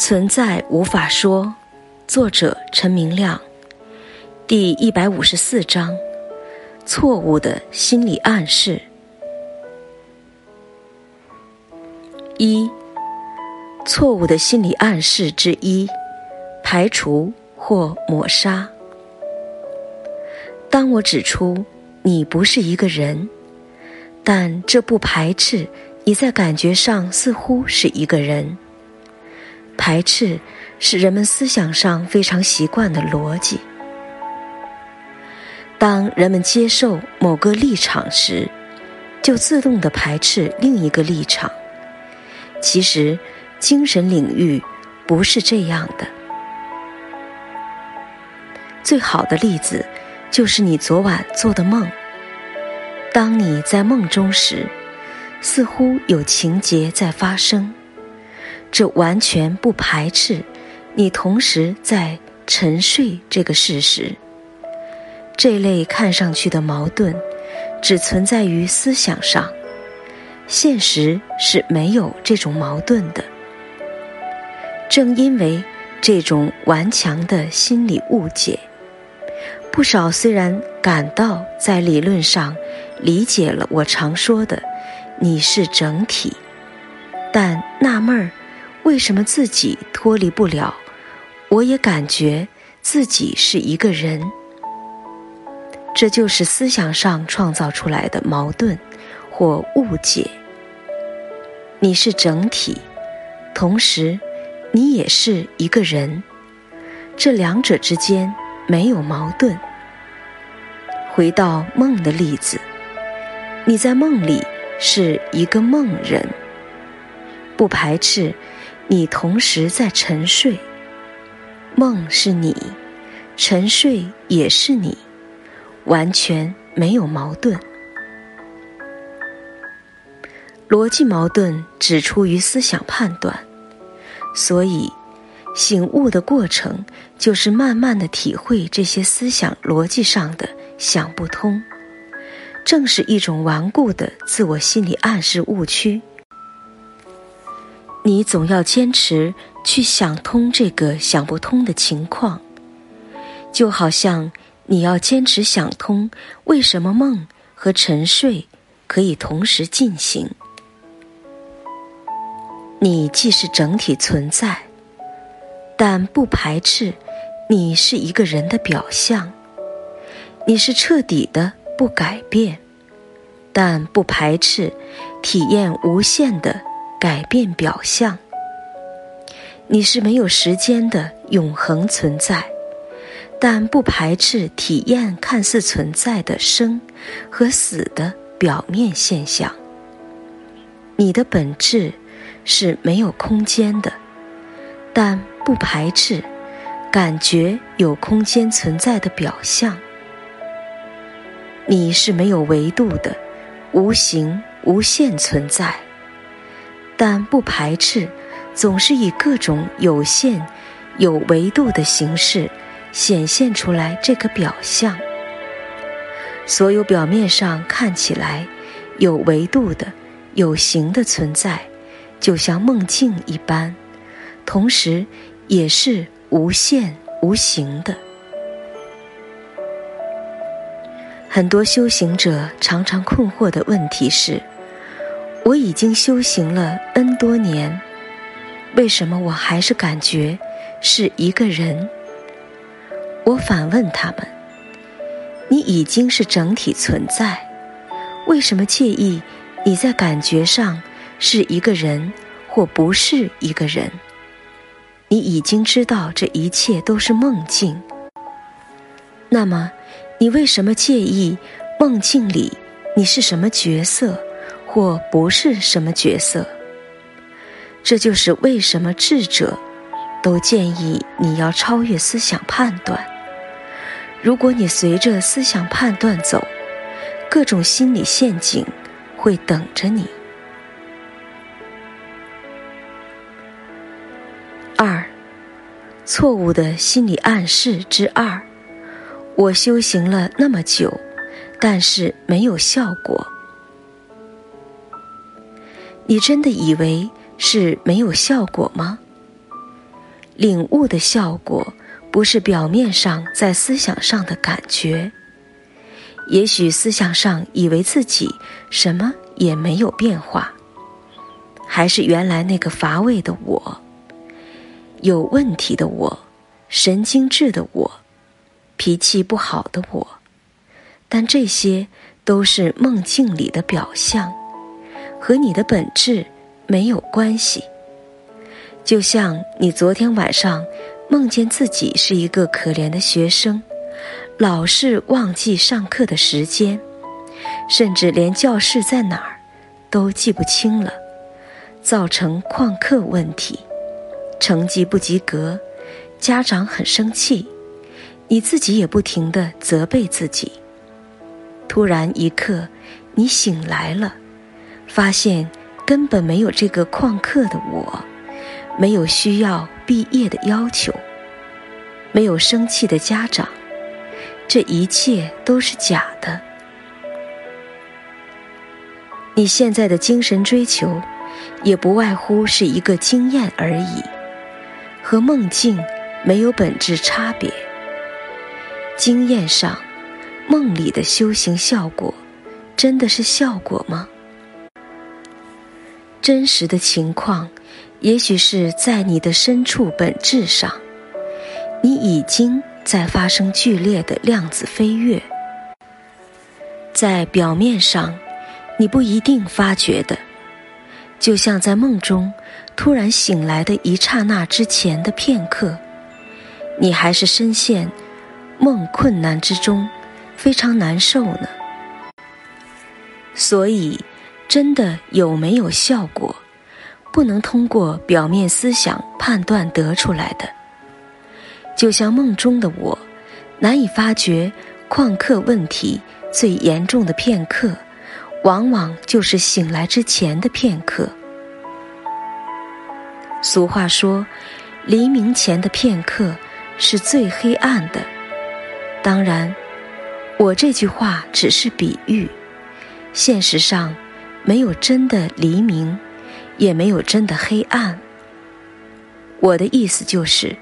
存在无法说，作者陈明亮，第一百五十四章：错误的心理暗示。一、错误的心理暗示之一：排除或抹杀。当我指出你不是一个人，但这不排斥你在感觉上似乎是一个人。排斥是人们思想上非常习惯的逻辑。当人们接受某个立场时，就自动的排斥另一个立场。其实，精神领域不是这样的。最好的例子就是你昨晚做的梦。当你在梦中时，似乎有情节在发生。这完全不排斥你同时在沉睡这个事实。这类看上去的矛盾，只存在于思想上，现实是没有这种矛盾的。正因为这种顽强的心理误解，不少虽然感到在理论上理解了我常说的“你是整体”，但纳闷儿。为什么自己脱离不了？我也感觉自己是一个人。这就是思想上创造出来的矛盾或误解。你是整体，同时你也是一个人，这两者之间没有矛盾。回到梦的例子，你在梦里是一个梦人，不排斥。你同时在沉睡，梦是你，沉睡也是你，完全没有矛盾。逻辑矛盾只出于思想判断，所以醒悟的过程就是慢慢的体会这些思想逻辑上的想不通，正是一种顽固的自我心理暗示误区。你总要坚持去想通这个想不通的情况，就好像你要坚持想通为什么梦和沉睡可以同时进行。你既是整体存在，但不排斥你是一个人的表象；你是彻底的不改变，但不排斥体验无限的。改变表象，你是没有时间的永恒存在，但不排斥体验看似存在的生和死的表面现象。你的本质是没有空间的，但不排斥感觉有空间存在的表象。你是没有维度的，无形无限存在。但不排斥，总是以各种有限、有维度的形式显现出来这个表象。所有表面上看起来有维度的、有形的存在，就像梦境一般，同时也是无限无形的。很多修行者常常困惑的问题是。我已经修行了 N 多年，为什么我还是感觉是一个人？我反问他们：“你已经是整体存在，为什么介意你在感觉上是一个人或不是一个人？你已经知道这一切都是梦境，那么你为什么介意梦境里你是什么角色？”或不是什么角色，这就是为什么智者都建议你要超越思想判断。如果你随着思想判断走，各种心理陷阱会等着你。二，错误的心理暗示之二：我修行了那么久，但是没有效果。你真的以为是没有效果吗？领悟的效果，不是表面上在思想上的感觉。也许思想上以为自己什么也没有变化，还是原来那个乏味的我，有问题的我，神经质的我，脾气不好的我。但这些都是梦境里的表象，和你的本质没有关系。就像你昨天晚上梦见自己是一个可怜的学生。老是忘记上课的时间，甚至连教室在哪儿都记不清了，造成旷课问题，成绩不及格，家长很生气，你自己也不停的责备自己。突然一刻，你醒来了，发现根本没有这个旷课的我，没有需要毕业的要求，没有生气的家长。这一切都是假的。你现在的精神追求，也不外乎是一个经验而已，和梦境没有本质差别。经验上，梦里的修行效果，真的是效果吗？真实的情况，也许是在你的深处本质上，你已经。在发生剧烈的量子飞跃，在表面上，你不一定发觉的，就像在梦中突然醒来的一刹那之前的片刻，你还是深陷梦困难之中，非常难受呢。所以，真的有没有效果，不能通过表面思想判断得出来的。就像梦中的我，难以发觉旷课问题最严重的片刻，往往就是醒来之前的片刻。俗话说，黎明前的片刻是最黑暗的。当然，我这句话只是比喻，现实上没有真的黎明，也没有真的黑暗。我的意思就是。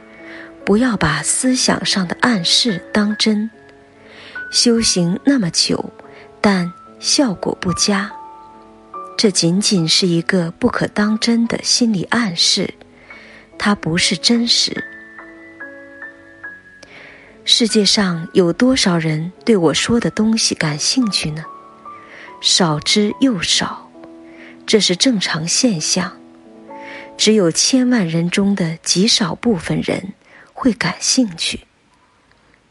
不要把思想上的暗示当真，修行那么久，但效果不佳，这仅仅是一个不可当真的心理暗示，它不是真实。世界上有多少人对我说的东西感兴趣呢？少之又少，这是正常现象。只有千万人中的极少部分人。会感兴趣。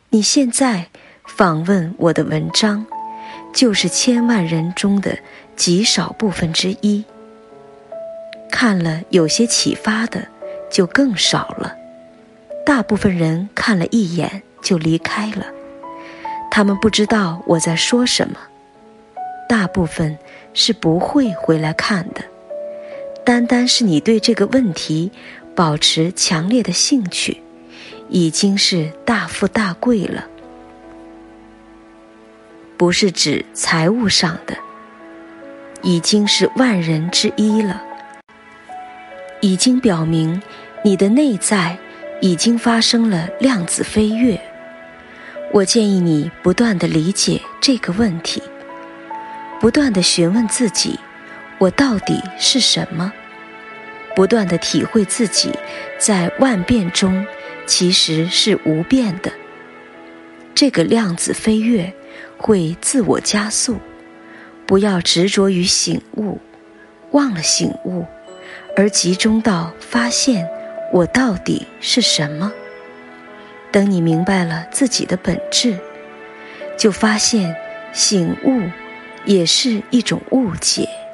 你现在访问我的文章，就是千万人中的极少部分之一。看了有些启发的，就更少了。大部分人看了一眼就离开了，他们不知道我在说什么。大部分是不会回来看的。单单是你对这个问题保持强烈的兴趣。已经是大富大贵了，不是指财务上的，已经是万人之一了。已经表明你的内在已经发生了量子飞跃。我建议你不断的理解这个问题，不断的询问自己：我到底是什么？不断的体会自己在万变中。其实是无变的。这个量子飞跃会自我加速，不要执着于醒悟，忘了醒悟，而集中到发现我到底是什么。等你明白了自己的本质，就发现醒悟也是一种误解。